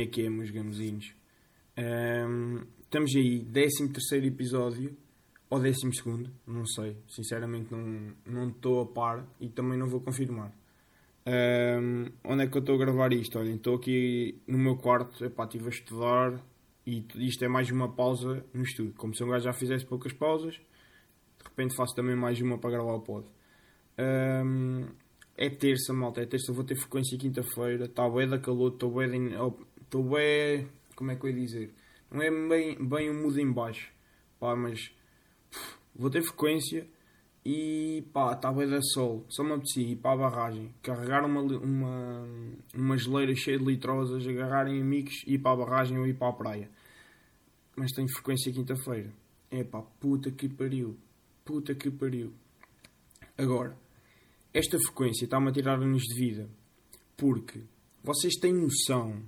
É que é, meus gamozinhos? Um, estamos aí, 13 episódio, ou 12, não sei. Sinceramente, não estou a par e também não vou confirmar. Um, onde é que eu estou a gravar isto? Olhem, estou aqui no meu quarto, epá, estive a estudar e isto é mais uma pausa no estudo. Como se um gajo já fizesse poucas pausas, de repente faço também mais uma para gravar o pod. Um, é terça, malta, é terça, vou ter frequência quinta-feira, está bué da calor, estou bué, estou bué, como é que eu ia dizer? Não é bem, bem um mudo em baixo, pá, mas pff, vou ter frequência e pá, está bué da sol, só me apetecia ir para a barragem, carregar uma, uma, uma geleira cheia de litrosas, agarrarem amigos, ir para a barragem ou ir para a praia. Mas tenho frequência quinta-feira. É pá, puta que pariu, puta que pariu. Agora, esta frequência está-me a tirar anos de vida. Porque vocês têm noção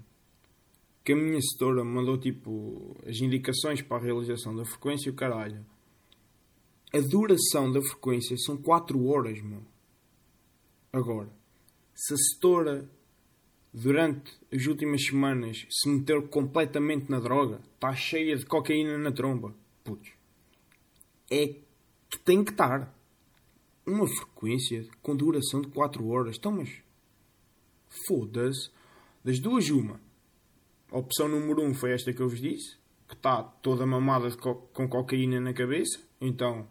que a minha setora me mandou tipo as indicações para a realização da frequência o caralho. A duração da frequência são 4 horas, meu. Agora, se a setora durante as últimas semanas se meteu completamente na droga, está cheia de cocaína na tromba, putz, é que tem que estar uma frequência com duração de 4 horas. Então, mas foda-se. Das duas, uma. A opção número 1 um foi esta que eu vos disse, que está toda mamada co com cocaína na cabeça. Então,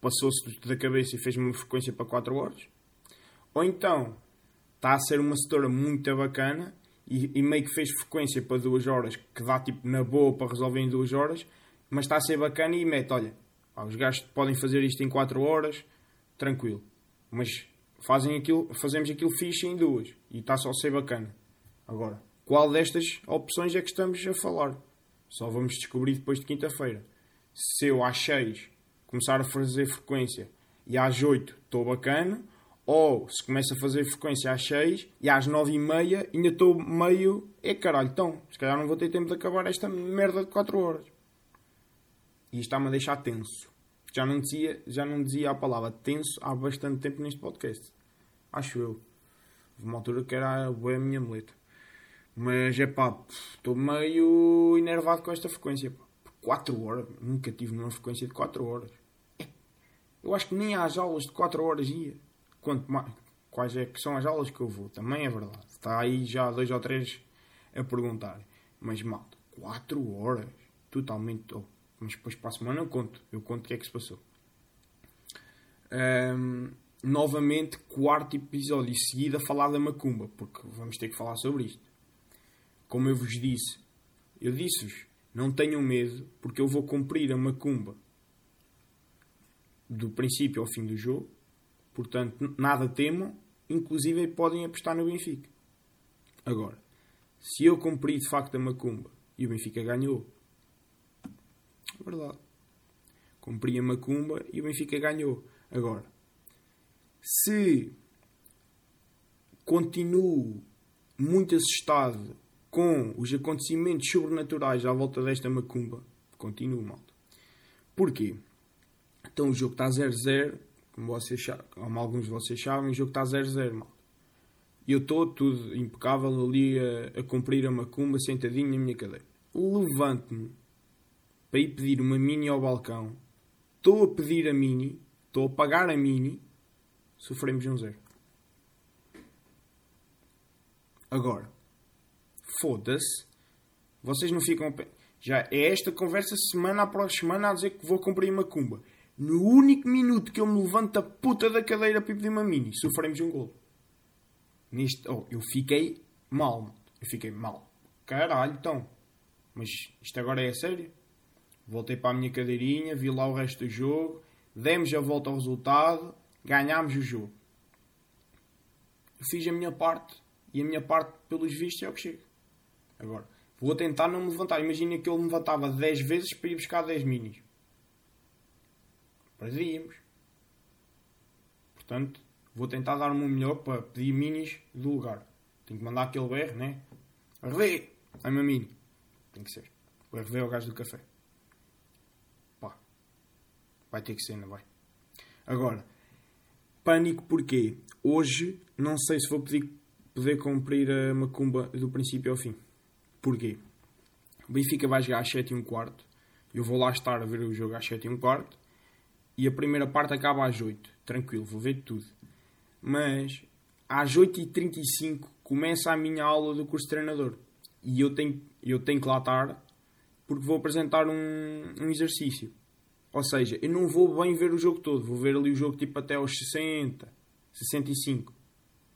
passou-se da cabeça e fez-me uma frequência para 4 horas. Ou então, está a ser uma setora muito bacana e, e, meio que fez frequência para 2 horas, que dá tipo na boa para resolver em 2 horas, mas está a ser bacana e mete, olha, os gajos podem fazer isto em 4 horas, tranquilo. Mas fazem aquilo, fazemos aquilo fixe em duas e está só a ser bacana. Agora, qual destas opções é que estamos a falar? Só vamos descobrir depois de quinta-feira. Se eu às 6 começar a fazer frequência e às 8 estou bacana, ou se começa a fazer frequência às 6 e às 9 e meia ainda estou meio. É caralho, então, se calhar não vou ter tempo de acabar esta merda de 4 horas. E isto está-me a deixar tenso. Já não dizia, já não dizia a palavra tenso há bastante tempo neste podcast. Acho eu. Houve uma altura que era a minha muleta. Mas é pá, estou meio enervado com esta frequência. Pá. 4 horas. Nunca tive numa frequência de 4 horas. É. Eu acho que nem às aulas de 4 horas ia. Quanto mais, quais é que são as aulas que eu vou? Também é verdade. Está aí já dois ou três a perguntar. Mas malta, 4 horas. Totalmente. Oh, mas depois para a semana eu conto. Eu conto o que é que se passou. Um, novamente, quarto episódio seguido a falar da macumba, porque vamos ter que falar sobre isto. Como eu vos disse, eu disse-vos, não tenham medo, porque eu vou cumprir a macumba do princípio ao fim do jogo. Portanto, nada temam, inclusive podem apostar no Benfica. Agora, se eu cumprir de facto a macumba e o Benfica ganhou, Verdade. Cumpri a macumba e o Benfica ganhou. Agora, se continuo muito assustado com os acontecimentos sobrenaturais à volta desta macumba, continuo, malta. Porquê? Então o jogo está 0-0, como, como alguns de vocês sabem, o jogo está 0-0, malta. E eu estou tudo impecável ali a, a cumprir a macumba, sentadinho na minha cadeira. Levanto-me para ir pedir uma mini ao balcão, estou a pedir a mini, estou a pagar a mini, sofremos um zero. Agora, foda-se, vocês não ficam. Já é esta conversa semana após semana a dizer que vou cumprir uma cumba. No único minuto que eu me levanto a puta da cadeira para pedir uma mini, sofremos um gol. Neste, oh, eu fiquei mal. Eu fiquei mal. Caralho, então. Mas isto agora é sério? Voltei para a minha cadeirinha, vi lá o resto do jogo, demos a volta ao resultado, ganhámos o jogo. Fiz a minha parte e a minha parte, pelos vistos, é o que chega. Agora, vou tentar não me levantar. Imagina que eu me levantava 10 vezes para ir buscar 10 minis. Perdíamos. Portanto, vou tentar dar-me o melhor para pedir minis do lugar. Tenho que mandar aquele BR, né? RV! Ai, uma mini. Tem que ser. O RV é o gajo do café. Vai ter que ser, não vai? Agora, pânico porquê? Hoje não sei se vou poder, poder cumprir a macumba do princípio ao fim. Porquê? O Benfica vai jogar às 7 e um quarto. Eu vou lá estar a ver o jogo às 7 e um quarto. E a primeira parte acaba às 8. Tranquilo, vou ver tudo. Mas às 8h35 começa a minha aula do curso de treinador. E eu tenho, eu tenho que lá estar porque vou apresentar um, um exercício. Ou seja, eu não vou bem ver o jogo todo. Vou ver ali o jogo tipo até aos 60, 65.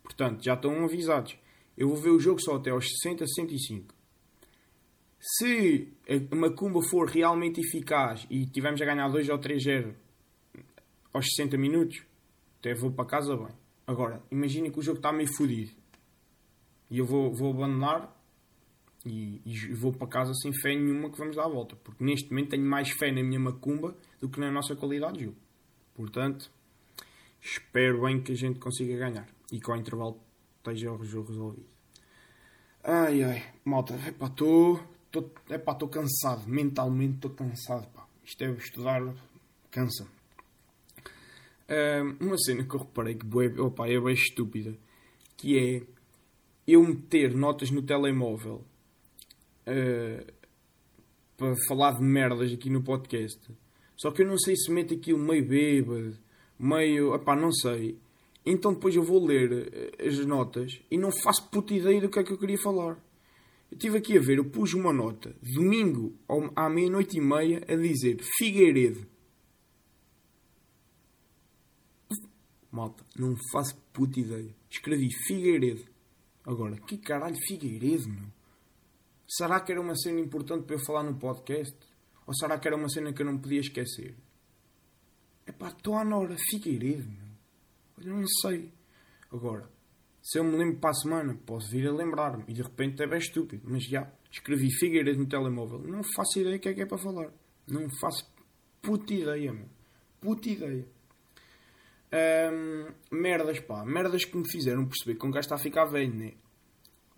Portanto, já estão avisados. Eu vou ver o jogo só até aos 60, 65. Se a Macumba for realmente eficaz e tivermos a ganhar 2 ou 3-0 aos 60 minutos, até vou para casa bem. Agora, imaginem que o jogo está meio fodido. E eu vou, vou abandonar e, e, vou para casa sem fé nenhuma que vamos dar a volta. Porque neste momento tenho mais fé na minha macumba do que na nossa qualidade de jogo. Portanto, espero bem que a gente consiga ganhar. E que ao intervalo esteja o jogo resolvido. Ai ai, malta, epá, estou. Estou cansado, mentalmente estou cansado. Pá. Isto é estudar, cansa-me. Uh, uma cena que eu reparei que opa, é bem estúpida, que é eu meter notas no telemóvel uh, para falar de merdas aqui no podcast. Só que eu não sei se mete aquilo meio bêbado, meio. Epá, não sei. Então depois eu vou ler eh, as notas e não faço puta ideia do que é que eu queria falar. Eu estive aqui a ver, eu pus uma nota domingo à meia-noite e meia a dizer Figueiredo. Malta, não faço puta ideia. Escrevi Figueiredo. Agora, que caralho Figueiredo, meu? Será que era uma cena importante para eu falar no podcast? Ou será que era uma cena que eu não podia esquecer? É pá, estou à hora, Figueiredo, meu. Olha, não sei. Agora, se eu me lembro para a semana, posso vir a lembrar-me. E de repente é bem estúpido. Mas já, escrevi Figueiredo no telemóvel. Não faço ideia o que é que é para falar. Não faço puta ideia, meu. Puta ideia. merdas, pá. Merdas que me fizeram perceber que um gajo está a ficar velho, né?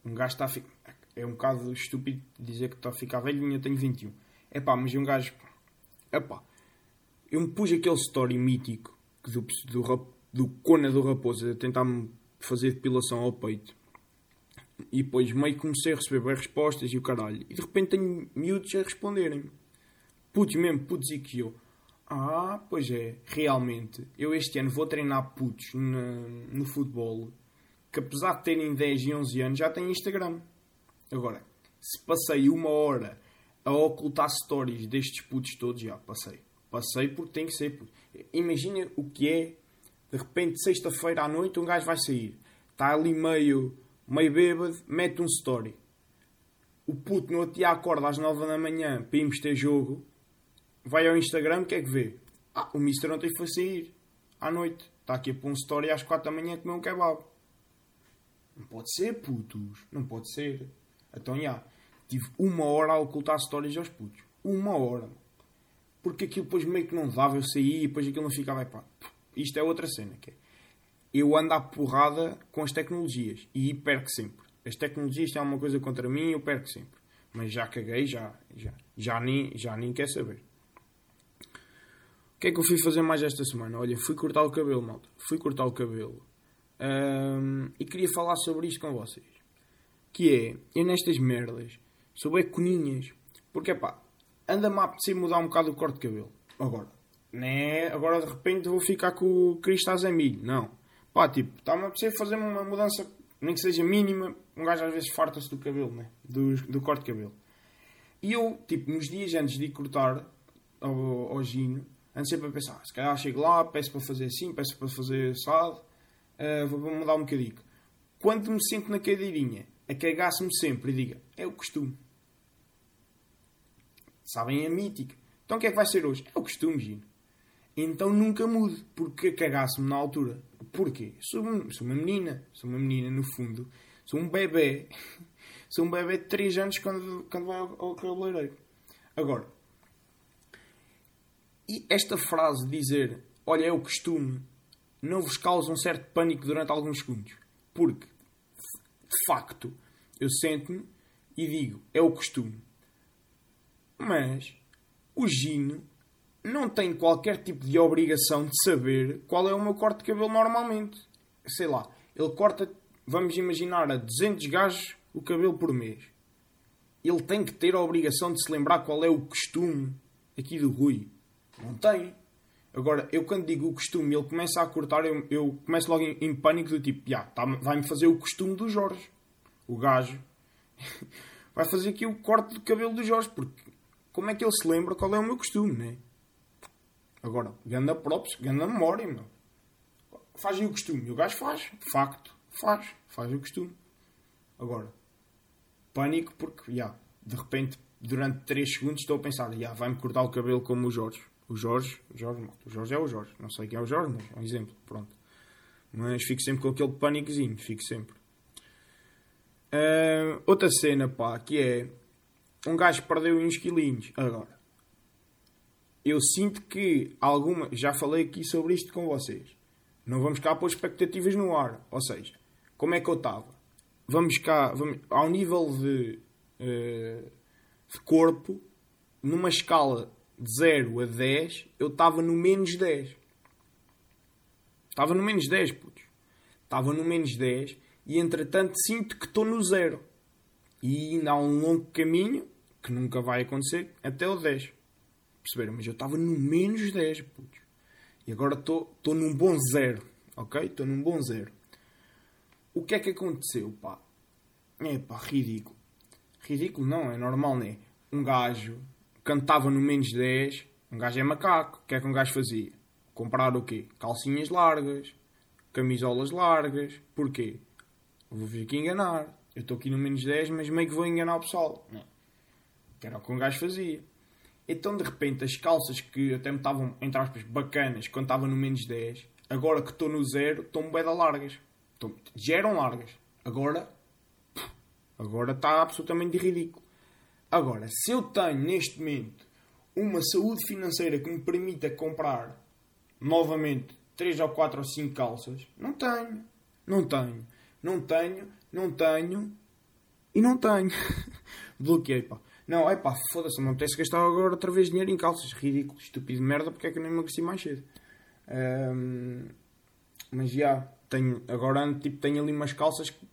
Um gajo está a ficar é um bocado estúpido dizer que estou a ficar velho e eu tenho 21. É pá, mas um gajo. É pá. Eu me pus aquele story mítico do, do, do Cona do Raposo a tentar-me fazer depilação ao peito. E depois meio comecei a receber bem respostas e o caralho. E de repente tenho miúdos a responderem. Putos mesmo, putos e que eu. Ah, pois é, realmente. Eu este ano vou treinar putos no, no futebol que apesar de terem 10 e 11 anos já têm Instagram. Agora, se passei uma hora a ocultar stories destes putos todos, já passei. Passei porque tem que ser. Imagina o que é, de repente, sexta-feira à noite, um gajo vai sair, está ali meio, meio bêbado, mete um story. O puto no outro dia acorda às nove da manhã para irmos ter jogo, vai ao Instagram, o que é que vê? Ah, o Mister ontem foi sair à noite, está aqui a pôr um story às quatro da manhã comer um kebab. Não pode ser, putos, não pode ser. Então, já, tive uma hora a ocultar stories aos putos. Uma hora. Porque aquilo depois meio que não dava, eu saía e depois aquilo não ficava. Epá, isto é outra cena. Que é, eu ando à porrada com as tecnologias e perco sempre. As tecnologias têm alguma coisa contra mim eu perco sempre. Mas já caguei, já, já, já, nem, já nem quer saber. O que é que eu fui fazer mais esta semana? Olha, fui cortar o cabelo, malta. Fui cortar o cabelo. Um, e queria falar sobre isto com vocês que é, eu nestas merdas, sou bem coninhas, porque pá, anda-me a apetecer mudar um bocado o corte de cabelo. Agora, né? Agora de repente vou ficar com o Cristo Azamilho. Não. Pá, tipo, está-me a apetecer fazer uma mudança, nem que seja mínima. Um gajo às vezes farta-se do cabelo, né? Do, do corte de cabelo. E eu, tipo, nos dias antes de cortar ao, ao Gino, ando sempre a pensar, se calhar chego lá, peço para fazer assim, peço para fazer assado, uh, vou mudar um bocadinho. Quando me sinto na cadeirinha a cagar-se-me sempre e diga: é o costume. Sabem a mítica. Então o que é que vai ser hoje? É o costume, Gino. Então nunca mude, porque cagasse-me na altura. Porquê? Sou, sou uma menina, sou uma menina no fundo, sou um bebê. Sou um bebê de 3 anos quando, quando vai ao, ao cabeleireiro. Agora, e esta frase de dizer olha, é o costume, não vos causa um certo pânico durante alguns segundos. Porque de facto, eu sento-me e digo, é o costume. Mas o Gino não tem qualquer tipo de obrigação de saber qual é o meu corte de cabelo normalmente. Sei lá, ele corta, vamos imaginar, a 200 gajos o cabelo por mês. ele tem que ter a obrigação de se lembrar qual é o costume aqui do Rui. Não tem. Agora, eu quando digo o costume, ele começa a cortar, eu, eu começo logo em, em pânico do tipo, yeah, tá, vai-me fazer o costume do Jorge. O gajo. vai fazer aqui o corte de cabelo do Jorge, porque como é que ele se lembra qual é o meu costume, né? Agora, ganda props, ganda memória, meu. Faz aí o costume. E o gajo faz. Facto. Faz. Faz o costume. Agora, pânico porque, já, de repente, durante 3 segundos estou a pensar, já, vai-me cortar o cabelo como o Jorge. O Jorge, o Jorge, o Jorge é o Jorge. Não sei quem é o Jorge, mas é um exemplo. Pronto. Mas fico sempre com aquele pânicozinho. Fico sempre. Uh, outra cena, pá, que é... Um gajo perdeu uns quilinhos. Agora, eu sinto que alguma... Já falei aqui sobre isto com vocês. Não vamos cá pôr expectativas no ar. Ou seja, como é que eu estava? Vamos cá... Vamos, ao nível de, uh, de corpo, numa escala de 0 a 10, eu estava no menos 10. Estava no menos 10, putz. Estava no menos 10 e entretanto sinto que estou no 0. E ainda há um longo caminho, que nunca vai acontecer, até o 10. Perceberam? Mas eu estava no menos 10, putz. E agora estou num bom 0. Ok? Estou num bom 0. O que é que aconteceu, pá? É pá, ridículo. Ridículo não, é normal, não é? Um gajo cantava no menos 10, um gajo é macaco. O que é que um gajo fazia? Comprar o quê? Calcinhas largas, camisolas largas. Porquê? Vou-vos aqui enganar. Eu estou aqui no menos 10, mas meio que vou enganar o pessoal. Não. Que era o que um gajo fazia. Então, de repente, as calças que até me estavam, entre aspas, bacanas, quando estava no menos 10, agora que estou no zero, estão bem largas. Já eram largas. Agora, agora está absolutamente ridículo. Agora, se eu tenho neste momento uma saúde financeira que me permita comprar novamente 3 ou 4 ou 5 calças, não tenho. Não tenho. Não tenho, não tenho e não tenho. Bloqueei, pá. Não, é pá, foda-se, não apetece gastar agora outra vez dinheiro em calças. Ridículo, estúpido merda, porque é que eu não emagreci mais cedo. Um, mas já, tenho, agora tipo, tenho ali umas calças que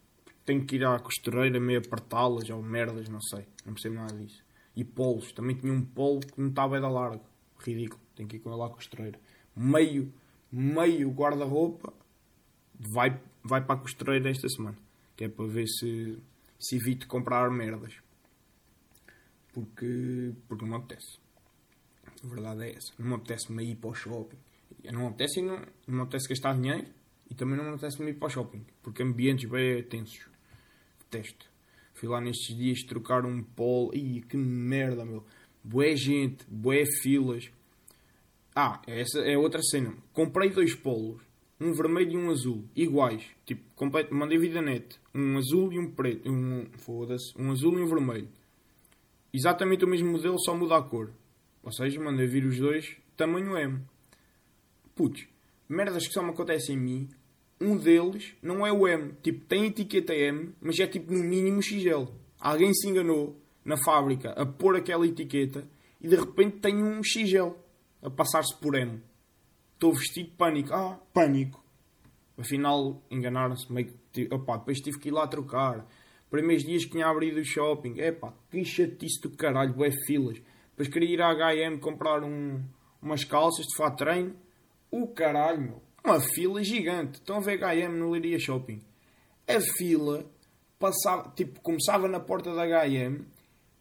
tenho que ir à costureira meio apertá-las ou merdas, não sei. Não percebo nada disso. E polos. Também tinha um polo que não estava da largo. Ridículo. Tenho que ir com ele à costureira. Meio, meio guarda-roupa vai, vai para a costureira esta semana. Que é para ver se, se evito comprar merdas. Porque, porque não me apetece. A verdade é essa. Não me apetece-me ir para o shopping. Não me apetece, não, não apetece gastar dinheiro e também não me apetece me ir para o shopping. Porque ambientes bem tensos detesto. Fui lá nestes dias trocar um polo. Ih, que merda, meu. Boé gente, boé filas. Ah, essa é outra cena. Comprei dois polos. Um vermelho e um azul. Iguais. Tipo, completo, mandei vida net. Um azul e um preto. Um, foda-se. Um azul e um vermelho. Exatamente o mesmo modelo, só muda a cor. Ou seja, mandei vir os dois tamanho M. Putz, merdas que só me acontecem em mim um deles não é o M. Tipo, tem etiqueta M, mas é tipo no mínimo XL. Alguém se enganou na fábrica a pôr aquela etiqueta e de repente tem um XL a passar-se por M. Estou vestido de pânico. Ah, pânico. Afinal, enganaram-se. Meio que, opa, depois tive que ir lá trocar. Primeiros dias que tinha abrido o shopping. Epá, que chatice do caralho, é filas. Depois queria ir à H&M comprar um, umas calças de fato treino. O caralho, meu uma fila gigante. Estão a ver HM no Liria Shopping. A fila passava, tipo, começava na porta da HM,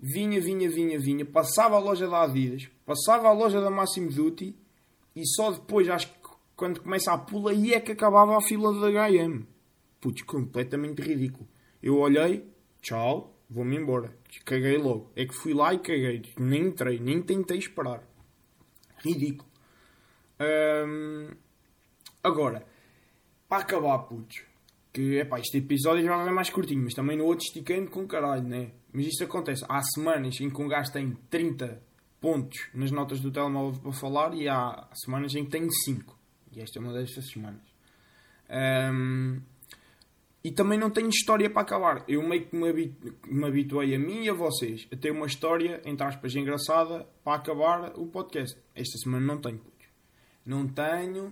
vinha, vinha, vinha, vinha, passava a loja da Adidas, passava a loja da Massimo Duty e só depois, acho que quando começa a pula, aí é que acabava a fila da HM. Putz, completamente ridículo. Eu olhei, tchau, vou-me embora. Caguei logo. É que fui lá e caguei. Nem entrei, nem tentei esperar. Ridículo. Hum, Agora, para acabar, putos, que é este episódio já vai mais curtinho, mas também no outro estiquei-me com caralho, né? Mas isto acontece. Há semanas em que um gajo tem 30 pontos nas notas do telemóvel para falar e há semanas em que tem 5. E esta é uma destas semanas. Um, e também não tenho história para acabar. Eu meio que me, habituei a mim e a vocês a ter uma história, entre aspas, engraçada para acabar o podcast. Esta semana não tenho. Não tenho.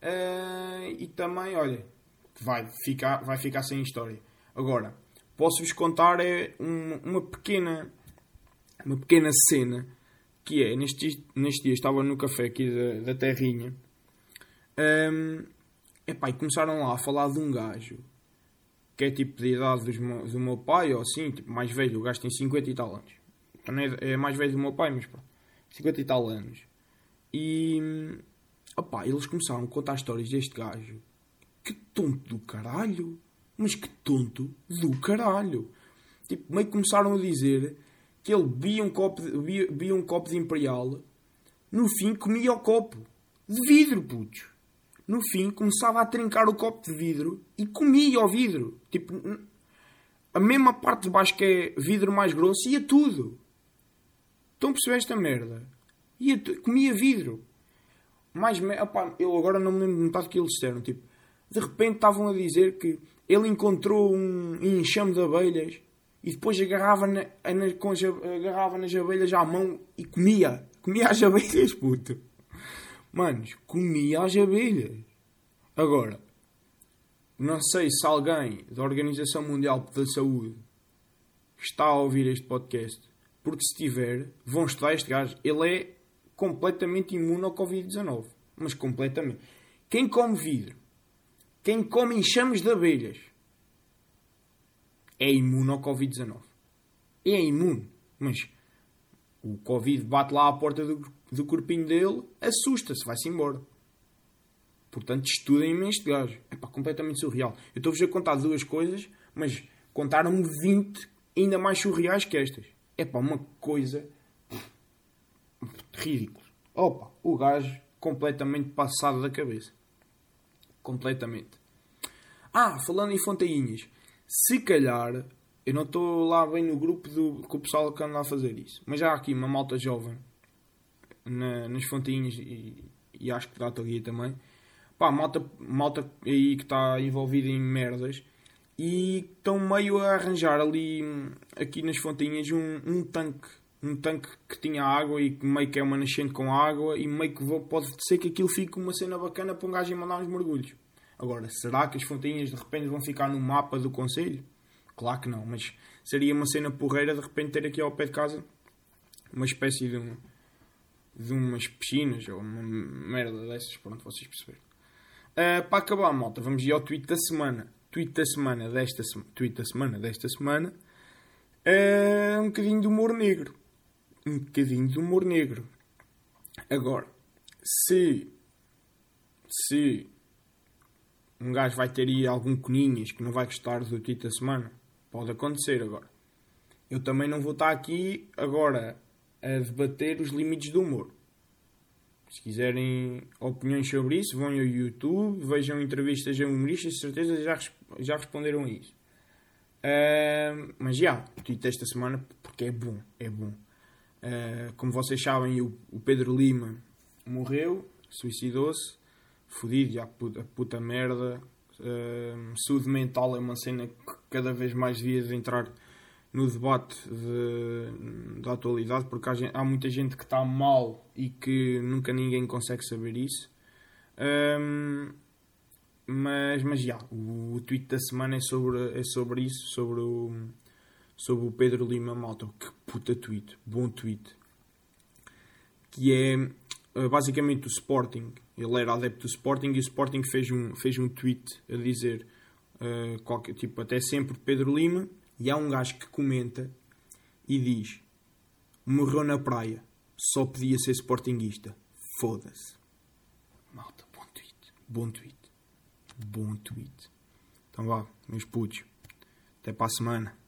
Uh, e também, olha, vai ficar, vai ficar sem história. Agora, posso-vos contar é um, uma pequena uma pequena cena que é, neste, neste dia estava no café aqui da, da terrinha um, epá, e começaram lá a falar de um gajo que é tipo de idade dos, do meu pai, ou assim, tipo mais velho, o gajo tem 50 e tal anos. É, é mais velho do meu pai, mas pronto, 50 e tal anos. E opá, eles começaram a contar histórias deste gajo. Que tonto do caralho! Mas que tonto do caralho! Tipo, meio que começaram a dizer que ele bebia um copo de, um copo de Imperial, no fim comia o copo de vidro, putos. No fim começava a trincar o copo de vidro e comia o vidro. Tipo, a mesma parte de baixo que é vidro mais grosso ia tudo. Estão a perceber esta merda? Ia comia vidro. Mais, opa, eu agora não me lembro de metade que eles disseram. Tipo, de repente estavam a dizer que ele encontrou um enxame de abelhas e depois agarrava, na, agarrava nas abelhas à mão e comia. Comia as abelhas, puto. Manos, comia as abelhas. Agora, não sei se alguém da Organização Mundial da Saúde está a ouvir este podcast, porque se tiver, vão estudar este gajo. Ele é completamente imune ao Covid-19. Mas completamente. Quem come vidro, quem come enxames de abelhas, é imune ao Covid-19. É imune. Mas o Covid bate lá à porta do, do corpinho dele, assusta-se, vai-se embora. Portanto, estudem-me este gajo. É pá, completamente surreal. Eu estou-vos a contar duas coisas, mas contaram-me 20 ainda mais surreais que estas. É pá, uma coisa ridícula. Opa, o gajo completamente passado da cabeça. Completamente. Ah, falando em fontainhas se calhar, eu não estou lá bem no grupo do, com o pessoal que anda a fazer isso, mas já há aqui uma malta jovem na, nas fontinhas e, e, acho que dá guia também. Pá, malta, malta aí que está envolvida em merdas e estão meio a arranjar ali, aqui nas fontinhas, um, um tanque. Um tanque que tinha água e meio que é uma nascente com água e meio que pode ser que aquilo fique uma cena bacana para um gajo mandar uns mergulhos. Agora, será que as fontinhas de repente vão ficar no mapa do Conselho? Claro que não, mas seria uma cena porreira de repente ter aqui ao pé de casa uma espécie de, um, de umas piscinas ou uma merda dessas, pronto, vocês perceberam. Uh, para acabar, malta, vamos ir ao tweet da semana. Tweet da semana desta, se... tweet da semana desta semana. Uh, um bocadinho de humor negro. Um bocadinho de humor negro. Agora, se se um gajo vai ter aí algum coninhas que não vai gostar do título da semana. Pode acontecer agora. Eu também não vou estar aqui agora a debater os limites do humor. Se quiserem opiniões sobre isso, vão ao YouTube, vejam entrevistas a humoristas, de certeza já, já responderam a isso. Uh, mas já, título desta semana, porque é bom, é bom. Uh, como vocês sabem, o, o Pedro Lima morreu, suicidou-se fodido, já puta, puta merda. Uh, saúde mental é uma cena que cada vez mais devia de entrar no debate de, da atualidade, porque há, há, muita gente que está mal e que nunca ninguém consegue saber isso. Um, mas, mas já, o, o, tweet da semana é sobre, é sobre isso, sobre o, sobre o Pedro Lima Malta. Que puta tweet, bom tweet. Que é uh, basicamente o Sporting ele era adepto do Sporting e o Sporting fez um, fez um tweet a dizer uh, qualquer, tipo, até sempre Pedro Lima e há um gajo que comenta e diz morreu na praia só podia ser Sportingista foda-se. Malta, bom tweet. Bom tweet. Bom tweet. Então vá, meus putos. Até para a semana